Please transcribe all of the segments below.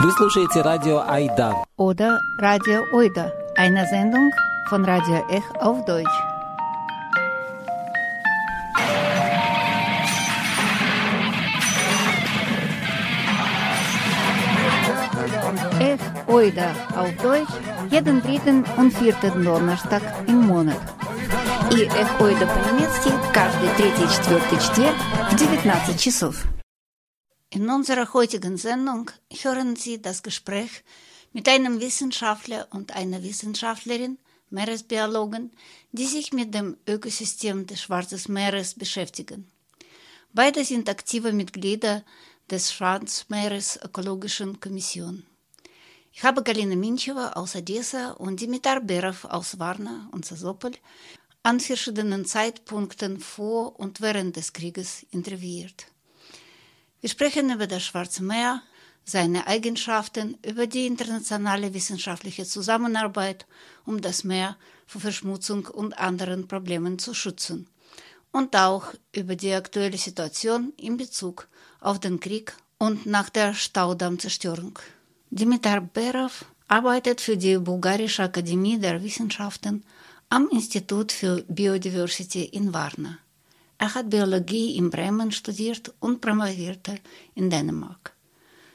Вы слушаете радио Айда. Oder Radio Oida, eine Sendung von Radio Ech auf Deutsch. Ech Oida auf Deutsch jeden dritten und vierten Donnerstag im Monat. И Эх Ойда по-немецки каждый третий четвертый четверг в 19 часов. In unserer heutigen Sendung hören Sie das Gespräch mit einem Wissenschaftler und einer Wissenschaftlerin, Meeresbiologen, die sich mit dem Ökosystem des Schwarzen Meeres beschäftigen. Beide sind aktive Mitglieder des Schwarzmeeres Ökologischen Kommission. Ich habe Galina Minchewa aus Odessa und Dimitar Berov aus Varna und Sasopol an verschiedenen Zeitpunkten vor und während des Krieges interviewt. Wir sprechen über das Schwarze Meer, seine Eigenschaften, über die internationale wissenschaftliche Zusammenarbeit, um das Meer vor Verschmutzung und anderen Problemen zu schützen. Und auch über die aktuelle Situation in Bezug auf den Krieg und nach der Staudammzerstörung. Dimitar Berov arbeitet für die Bulgarische Akademie der Wissenschaften am Institut für Biodiversity in Varna. Er hat Biologie in Bremen studiert und promovierte in Dänemark.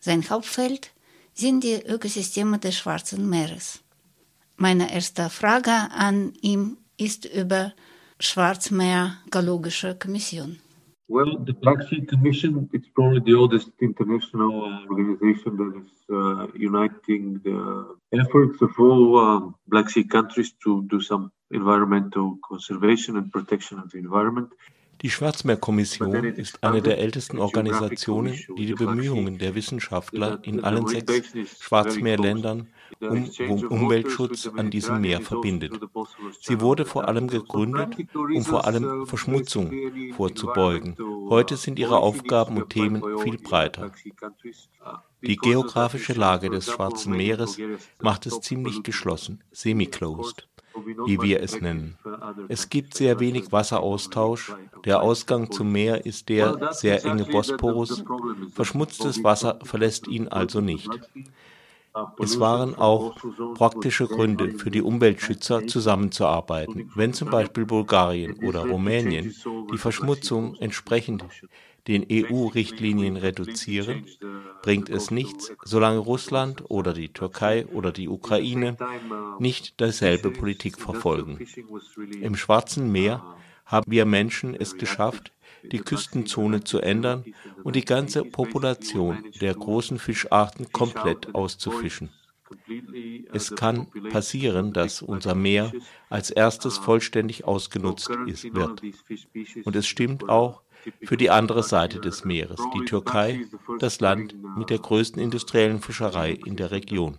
Sein Hauptfeld sind die Ökosysteme des Schwarzen Meeres. Meine erste Frage an ihn ist über Schwarzmeer Geologische Kommission. Well, the Black Sea Commission, it's probably the oldest international organization that is uh, uniting the efforts of all uh, Black Sea countries to do some environmental conservation and protection of the environment. Die Schwarzmeerkommission ist eine der ältesten Organisationen, die die Bemühungen der Wissenschaftler in allen sechs Schwarzmeerländern um Umweltschutz an diesem Meer verbindet. Sie wurde vor allem gegründet, um vor allem Verschmutzung vorzubeugen. Heute sind ihre Aufgaben und Themen viel breiter. Die geografische Lage des Schwarzen Meeres macht es ziemlich geschlossen, semi-closed wie wir es nennen. Es gibt sehr wenig Wasseraustausch. Der Ausgang zum Meer ist der sehr enge Bosporus. Verschmutztes Wasser verlässt ihn also nicht. Es waren auch praktische Gründe für die Umweltschützer zusammenzuarbeiten. Wenn zum Beispiel Bulgarien oder Rumänien die Verschmutzung entsprechend den EU-Richtlinien reduzieren, bringt es nichts, solange Russland oder die Türkei oder die Ukraine nicht dieselbe Politik verfolgen. Im Schwarzen Meer haben wir Menschen es geschafft, die Küstenzone zu ändern und die ganze Population der großen Fischarten komplett auszufischen. Es kann passieren, dass unser Meer als erstes vollständig ausgenutzt ist, wird. Und es stimmt auch, für die andere Seite des Meeres, die Türkei, das Land mit der größten industriellen Fischerei in der Region.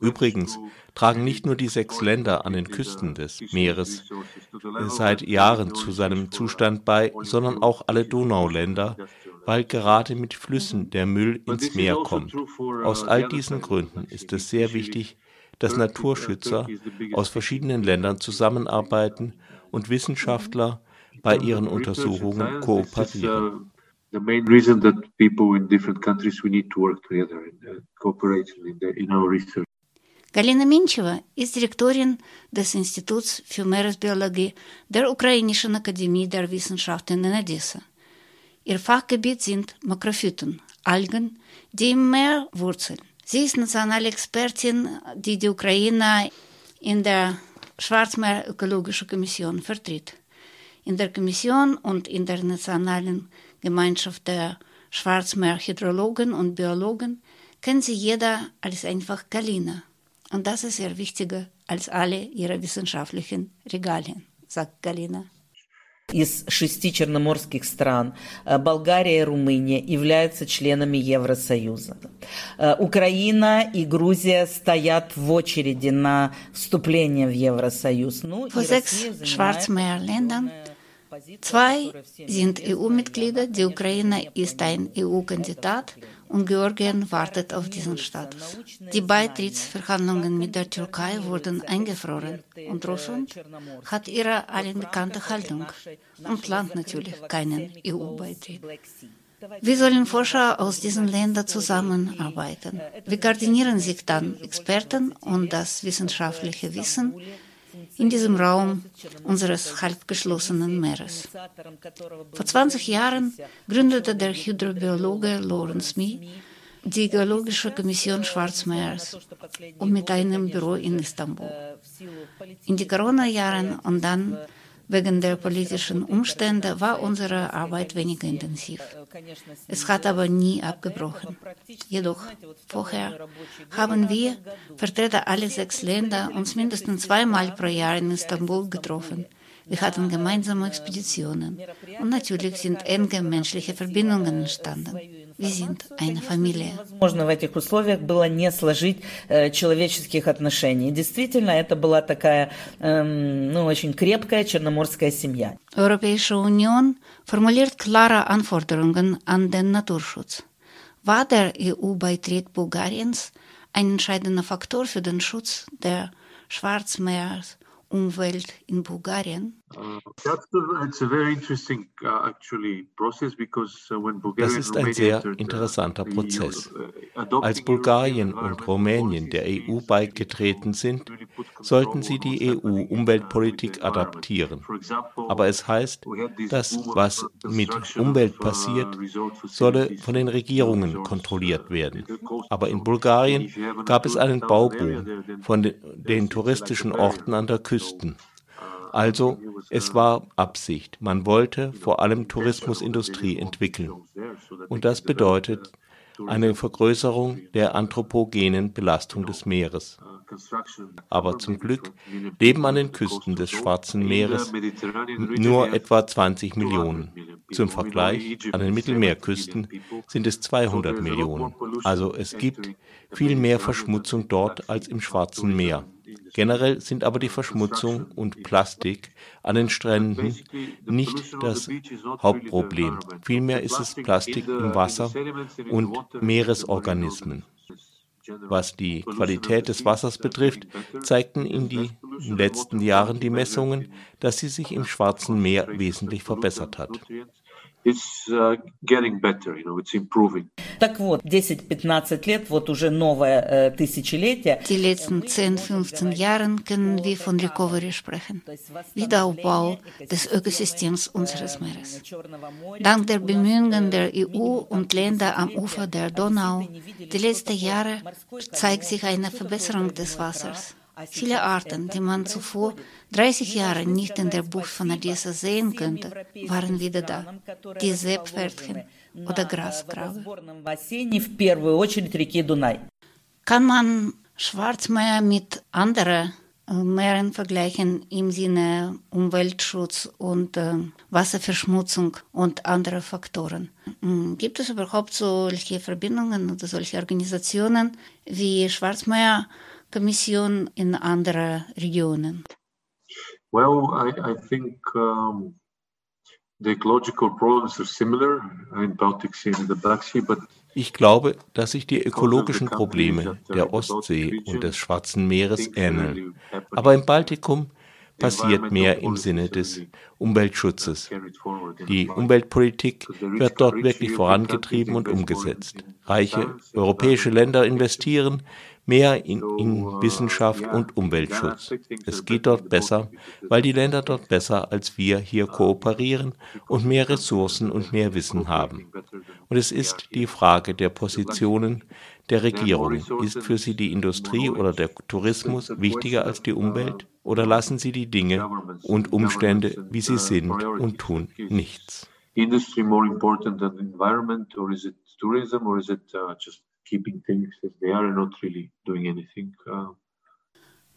Übrigens tragen nicht nur die sechs Länder an den Küsten des Meeres seit Jahren zu seinem Zustand bei, sondern auch alle Donauländer, weil gerade mit Flüssen der Müll ins Meer kommt. Aus all diesen Gründen ist es sehr wichtig, dass Naturschützer aus verschiedenen Ländern zusammenarbeiten und Wissenschaftler bei ihren Untersuchungen kooperieren. The main reason that people in different countries we need to work together in the cooperation in, the, in our research. Galina Mincheva ist Direktorin des Instituts für Meeresbiologie der Ukrainischen Akademie der Wissenschaften in Odessa. Ihr Fachgebiet sind Makrophyten, Algen, die im Meer wurzeln. Sie ist nationale Expertin, die die Ukraine in der Schwarzmeer-Ökologische Kommission vertritt In der Kommission und internationalen Gemeinschaft der Schwarzmeerhydrologen und Biologen kennt sie jeder als einfach Galina. Und das ist ihr wichtiger als alle ihre wissenschaftlichen Regalien, sagt Galina. из шести черноморских стран Болгария и Румыния являются членами Евросоюза. Украина и Грузия стоят в очереди на вступление в Евросоюз. Ну, Vor sechs Schwarzmeerländern Zwei sind EU-Mitglieder, die Ukraine ist ein EU-Kandidat und Georgien wartet auf diesen Status. Die Beitrittsverhandlungen mit der Türkei wurden eingefroren und Russland hat ihre allen bekannte Haltung und plant natürlich keinen EU-Beitritt. Wie sollen Forscher aus diesen Ländern zusammenarbeiten? Wie koordinieren sich dann Experten und das wissenschaftliche Wissen in diesem Raum unseres halbgeschlossenen Meeres? Vor 20 Jahren gründete der Hydrobiologe Lawrence Mee die Geologische Kommission Schwarzmeers und mit einem Büro in Istanbul. In die Corona-Jahren und dann Wegen der politischen Umstände war unsere Arbeit weniger intensiv. Es hat aber nie abgebrochen. Jedoch vorher haben wir, Vertreter aller sechs Länder, uns mindestens zweimal pro Jahr in Istanbul getroffen. Wir hatten gemeinsame Expeditionen und natürlich sind enge menschliche Verbindungen entstanden. Wir sind eine Familie. Можно в этих условиях было не сложить э, человеческих отношений. Действительно, это была такая, ähm, ну, очень крепкая черноморская семья. Europäische Union formuliert klare Anforderungen an den Naturschutz. War der EU-Beitritt Bulgariens ein entscheidender Faktor für den Schutz der Schwarzmeersumwelt in Bulgarien? Uh, uh, uh, Das ist ein sehr interessanter Prozess. Als Bulgarien und Rumänien der EU beigetreten sind, sollten sie die EU-Umweltpolitik adaptieren. Aber es heißt, das, was mit Umwelt passiert, solle von den Regierungen kontrolliert werden. Aber in Bulgarien gab es einen Bauboom von den touristischen Orten an der Küsten. Also es war Absicht. Man wollte vor allem Tourismusindustrie entwickeln. Und das bedeutet eine Vergrößerung der anthropogenen Belastung des Meeres. Aber zum Glück leben an den Küsten des Schwarzen Meeres nur etwa 20 Millionen. Zum Vergleich, an den Mittelmeerküsten sind es 200 Millionen. Also es gibt viel mehr Verschmutzung dort als im Schwarzen Meer. Generell sind aber die Verschmutzung und Plastik an den Stränden nicht das Hauptproblem. Vielmehr ist es Plastik im Wasser und Meeresorganismen. Was die Qualität des Wassers betrifft, zeigten in den letzten Jahren die Messungen, dass sie sich im Schwarzen Meer wesentlich verbessert hat. it's uh, getting better, you know, it's improving. Так вот, 10-15 лет, вот уже новое äh, тысячелетие. Die letzten 10-15 Jahren können wir von Recovery sprechen. Wiederaufbau des Ökosystems unseres Meeres. Dank der Bemühungen der EU und Länder am Ufer der Donau, die letzten Jahre zeigt sich eine Verbesserung des Wassers. Viele Arten, die man zuvor 30 Jahre nicht in der Bucht von Odessa sehen könnte, waren wieder da. Die Seepferdchen oder Graskrabbe. Kann man Schwarzmeer mit anderen Meeren vergleichen im Sinne Umweltschutz und äh, Wasserverschmutzung und andere Faktoren. Gibt es überhaupt solche Verbindungen oder solche Organisationen wie Schwarzmeer Kommission in andere Regionen? Well, I, I think um, ich glaube, dass sich die ökologischen Probleme der Ostsee und des Schwarzen Meeres ähneln. Aber im Baltikum passiert mehr im Sinne des Umweltschutzes. Die Umweltpolitik wird dort wirklich vorangetrieben und umgesetzt. Reiche europäische Länder investieren mehr in, in Wissenschaft und Umweltschutz. Es geht dort besser, weil die Länder dort besser als wir hier kooperieren und mehr Ressourcen und mehr Wissen haben. Und es ist die Frage der Positionen der Regierungen. Ist für sie die Industrie oder der Tourismus wichtiger als die Umwelt? Oder lassen sie die Dinge und Umstände, wie sie sind, und tun nichts? Industry more important than environment, or is it tourism, or is it uh, just keeping things as they are and not really doing anything. Uh,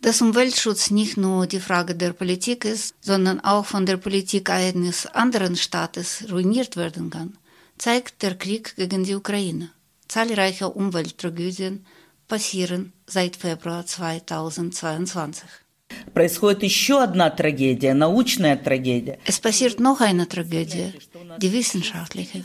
dass Umweltschutz nicht nur die Frage der Politik ist, sondern auch von der Politik eines anderen Staates ruiniert werden kann, zeigt der Krieg gegen die Ukraine. Zahlreiche Umwelttragödien passieren seit Februar 2022. Происходит еще одна трагедия, научная трагедия. Es passiert noch eine Tragödie, die wissenschaftliche.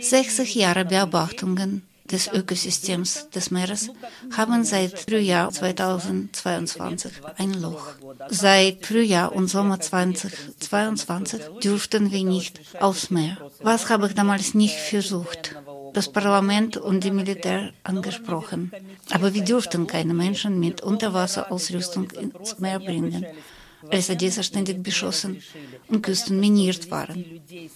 60 Jahre Beobachtungen des Ökosystems des Meeres haben seit Frühjahr 2022 ein Loch. Seit Frühjahr und Sommer 2022 dürften wir nicht aufs Meer. Was habe ich damals nicht versucht? Das Parlament und die Militär angesprochen. Aber wir durften keine Menschen mit Unterwasserausrüstung ins Meer bringen, als diese ständig beschossen und Küsten miniert waren.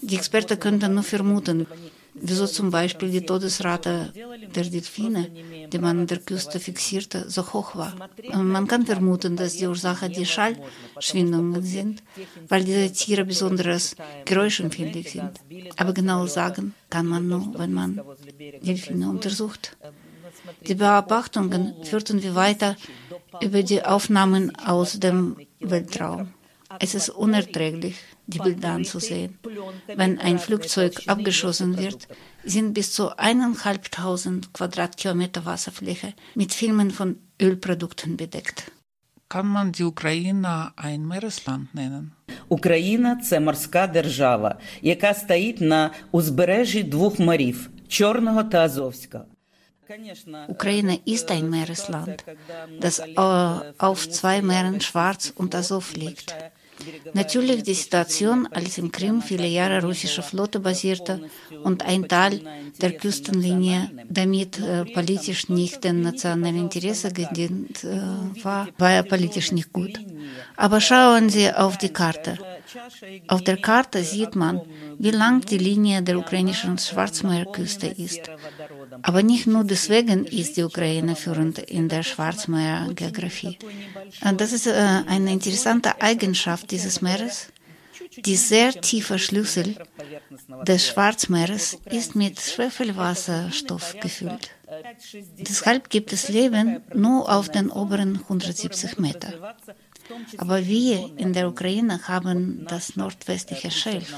Die Experten könnten nur vermuten, wieso zum Beispiel die Todesrate der Delfine, die man an der Küste fixierte, so hoch war. Man kann vermuten, dass die Ursache die Schallschwindungen sind, weil diese Tiere besonders geräuschempfindlich sind. Aber genau sagen kann man nur, wenn man Delfine untersucht. Die Beobachtungen führten wir weiter über die Aufnahmen aus dem Weltraum. Es ist unerträglich, die Bilder anzusehen. Wenn ein Flugzeug abgeschossen wird, sind bis zu eineinhalbtausend Quadratkilometer Wasserfläche mit Filmen von Ölprodukten bedeckt. Kann man die Ukraine ein Meeresland nennen? Україна це морська держава, яка стоїть на узбережжі двох морів Чорного та Азовського. Ukraine ist ein Meeresland, das auf zwei Meeren Schwarz und Azov liegt. Natürlich die Situation, als im Krim viele Jahre russische Flotte basierte und ein Teil der Küstenlinie damit äh, politisch nicht dem nationalen Interesse gedient äh, war, war politisch nicht gut. Aber schauen Sie auf die Karte. Auf der Karte sieht man, wie lang die Linie der ukrainischen Schwarzmeerküste ist. Aber nicht nur deswegen ist die Ukraine führend in der Schwarzmeergeografie. Äh, das ist äh, eine interessante Eigenschaft dieses Meeres. Die sehr tiefe Schlüssel des Schwarzmeeres ist mit Schwefelwasserstoff gefüllt. Deshalb gibt es Leben nur auf den oberen 170 Metern. Aber wir in der Ukraine haben das nordwestliche Schelf,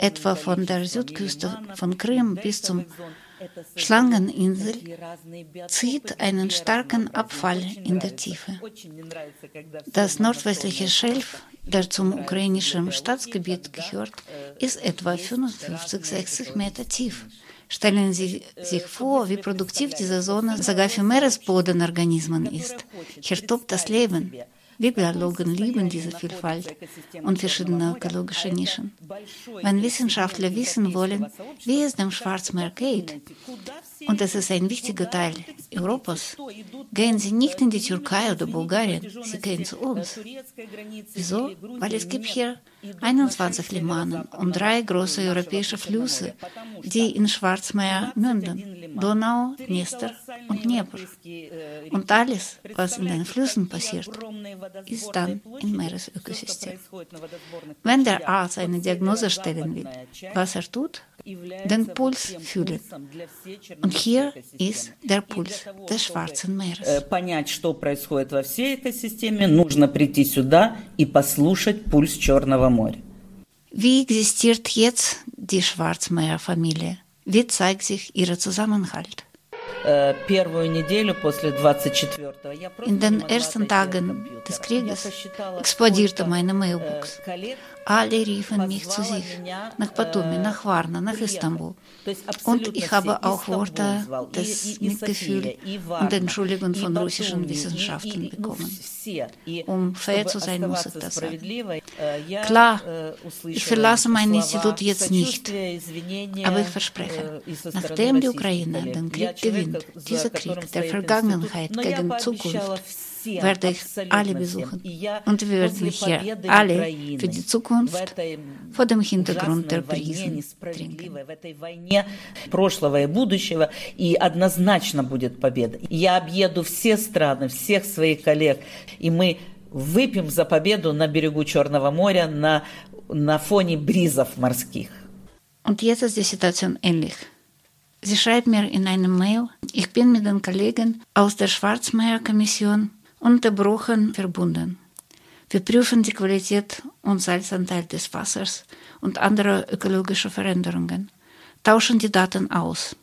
etwa von der Südküste von Krim bis zum Schlangeninsel zieht einen starken Abfall in der Tiefe. Das nordwestliche Schelf, der zum ukrainischen Staatsgebiet gehört, ist etwa 55, 60 Meter tief. Stellen Sie sich vor, wie produktiv diese Zone sogar für Meeresbodenorganismen ist. Hier tobt das Leben. Wir Biologen lieben diese Vielfalt und verschiedene ökologische Nischen. Wenn Wissenschaftler wissen wollen, wie es dem Schwarzmeer geht, und es ist ein wichtiger Teil Europas, gehen Sie nicht in die Türkei oder Bulgarien, Sie gehen zu uns. Wieso? Weil es gibt hier 21 Limanen und drei große europäische Flüsse, die in Schwarzmeer münden, Donau, Dniester und Dnieper. Und alles, was in den Flüssen passiert, ist dann im Meeresökosystem. Wenn der Arzt eine Diagnose stellen will, was er tut, den Puls fühlen. Und hier ist der Puls des Schwarzen Meeres. Понять, что происходит во всей экосистеме, нужно прийти сюда и послушать пульс Черного моря. Wie existiert jetzt die Schwarzmeerfamilie? Wie zeigt sich ihr Zusammenhalt? In den ersten Tagen des Krieges explodierte meine Mailbox. Alle riefen mich zu sich, nach Batumi, nach Varna, nach Istanbul. Und ich habe auch Worte des Mitgefühls und Entschuldigung von russischen Wissenschaftlern bekommen. Um fair zu sein, muss ich das sagen. Klar, ich verlasse mein Institut jetzt nicht, aber ich verspreche, nachdem die Ukraine den Krieg gewinnt, dieser Krieg der Vergangenheit gegen Zukunft, werde ich alle besuchen. Und wir werden hier alle für die Zukunft vor dem Hintergrund der Krisen trinken. прошлого и будущего, и однозначно будет победа. Я объеду все страны, всех своих коллег, и мы выпьем за победу на берегу Черного моря на, на фоне бризов морских. Und jetzt ist die Situation ähnlich. Sie schreibt mir in einem Mail, ich bin mit den Kollegen aus der Schwarzmeerkommission unterbrochen verbunden. Wir prüfen die Qualität und Salzanteil des Wassers und andere ökologische Veränderungen, tauschen die Daten aus.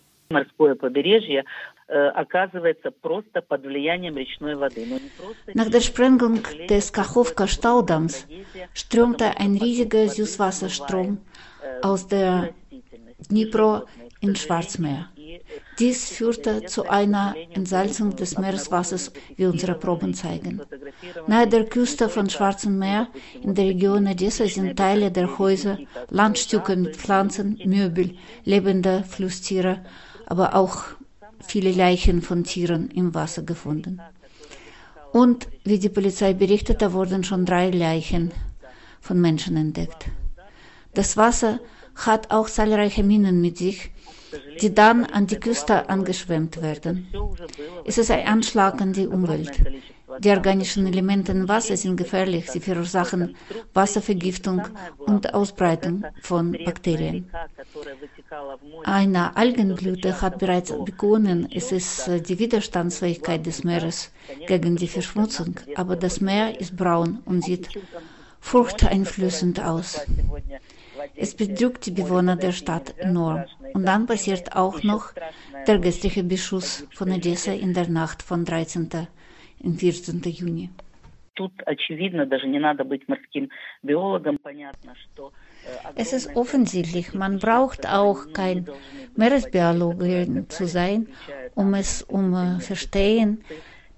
Nach der Sprengung des Kachowka-Staudamms strömte ein riesiger Süßwasserstrom aus der Dnipro ins Schwarzmeer. Dies führte zu einer Entsalzung des Meereswassers, wie unsere Proben zeigen. Nahe der Küste von Schwarzem Meer in der Region Odessa sind Teile der Häuser, Landstücke mit Pflanzen, Möbel, lebende Flusstiere, aber auch viele Leichen von Tieren im Wasser gefunden. Und wie die Polizei berichtete, wurden schon drei Leichen von Menschen entdeckt. Das Wasser hat auch zahlreiche Minen mit sich, die dann an die Küste angeschwemmt werden. Es ist ein Anschlag an die Umwelt. Die organischen Elemente im Wasser sind gefährlich. Sie verursachen Wasservergiftung und Ausbreitung von Bakterien. Eine Algenblüte hat bereits begonnen. Es ist äh, die Widerstandsfähigkeit des Meeres gegen die Verschmutzung. Aber das Meer ist braun und sieht furchteinflößend aus. Es bedrückt die Bewohner der Stadt enorm. Und dann passiert auch noch der gestrige Beschuss von Odessa in der Nacht von 13. und 14. Juni. Es ist offensichtlich, man braucht auch kein Meeresbiologe zu sein, um es um verstehen,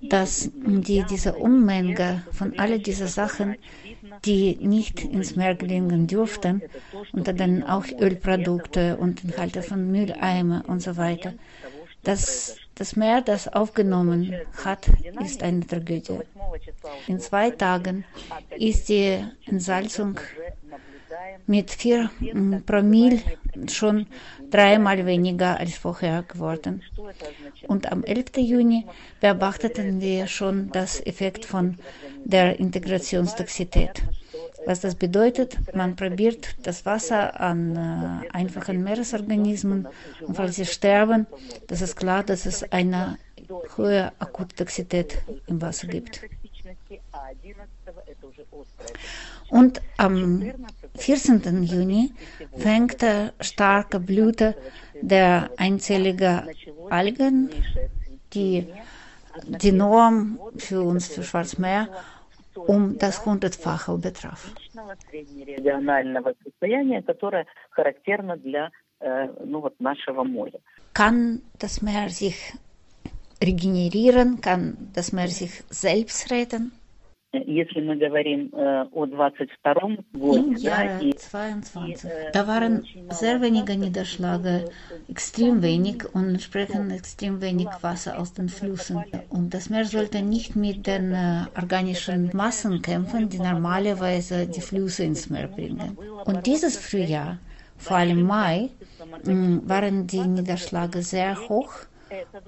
dass die, diese Unmenge von all diesen Sachen die nicht ins Meer gelangen durften, unter denen auch Ölprodukte und Inhalte von Mülleimer und so weiter. Das, das Meer, das aufgenommen hat, ist eine Tragödie. In zwei Tagen ist die Entsalzung mit vier mm, Promille schon dreimal weniger als vorher geworden. Und am 11. Juni beobachteten wir schon das Effekt von der Integrationstoxität. Was das bedeutet, man probiert das Wasser an äh, einfachen Meeresorganismen und falls sie sterben, das ist klar, dass es eine hohe Akuttoxität im Wasser gibt. Und am 14. Juni fängt starke Blüte der einzelligen Algen, die die Norm für uns, für Schwarzmeer, um das hundertfache betraf. Kann das Meer sich regenerieren? Kann das Meer sich selbst retten? Если мы говорим о 22 году, да, и, 22. Da waren sehr wenige Niederschläge, extrem wenig und entsprechend extrem wenig Wasser aus den Flüssen. Und das Meer sollte nicht mit den äh, organischen Massen kämpfen, die normalerweise die Flüsse ins Meer bringen. Und dieses Frühjahr, vor allem Mai, waren die Niederschläge sehr hoch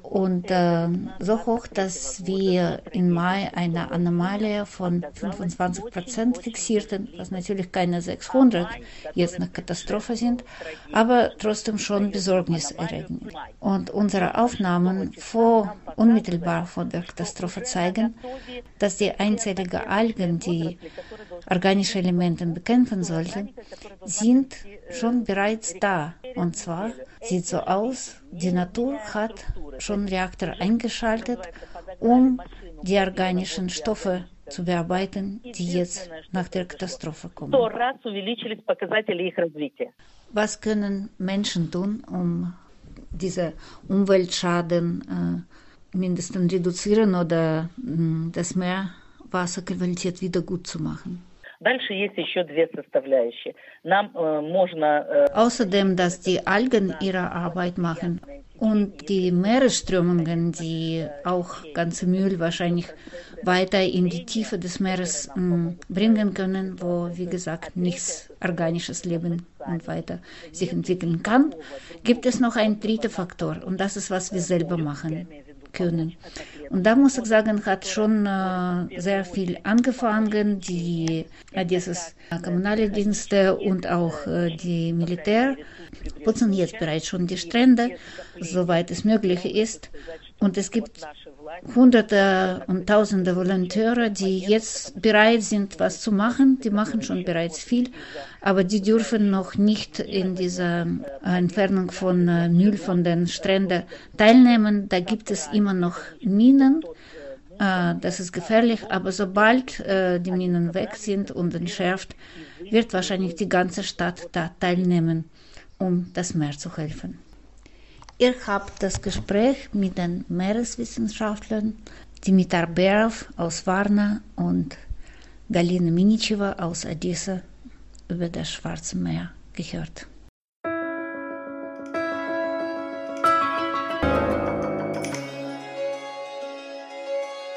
und äh, so hoch, dass wir im Mai eine Anomalie von 25 Prozent fixierten, was natürlich keine 600 jetzt eine Katastrophe sind, aber trotzdem schon besorgniserregend. Und unsere Aufnahmen vor, unmittelbar vor der Katastrophe zeigen, dass die einzelligen Algen, die organische Elemente bekämpfen sollten, sind schon bereits da. Und zwar sieht so aus, die Natur hat schon Reaktor eingeschaltet, um die organischen Stoffe zu bearbeiten, die jetzt nach der Katastrophe kommen. Was können Menschen tun, um diese Umweltschaden äh, mindestens reduzieren oder äh, das Meerwasserqualität wieder gut zu machen? Außerdem, also dass die Algen ihre Arbeit machen. Und die Meeresströmungen, die auch ganze Müll wahrscheinlich weiter in die Tiefe des Meeres mm, bringen können, wo, wie gesagt, nichts organisches Leben und weiter sich entwickeln kann, gibt es noch einen dritten Faktor? Und das ist, was wir selber machen können. Und da muss ich sagen, hat schon äh, sehr viel angefangen. Die äh, dieses kommunale Dienste und auch äh, die Militär putzen jetzt bereits schon die Strände, soweit es möglich ist. Und es gibt Hunderte und Tausende Volontäre, die jetzt bereit sind, was zu machen. Die machen schon bereits viel, aber die dürfen noch nicht in dieser Entfernung von äh, Müll von den Stränden teilnehmen. Da gibt es immer noch Minen. Äh, das ist gefährlich, aber sobald äh, die Minen weg sind und entschärft, wird wahrscheinlich die ganze Stadt da teilnehmen, um das Meer zu helfen. Ihr habt das Gespräch mit den Meereswissenschaftlern Dimitar Berov aus Varna und Galina Minicheva aus Odessa über das Schwarze Meer gehört.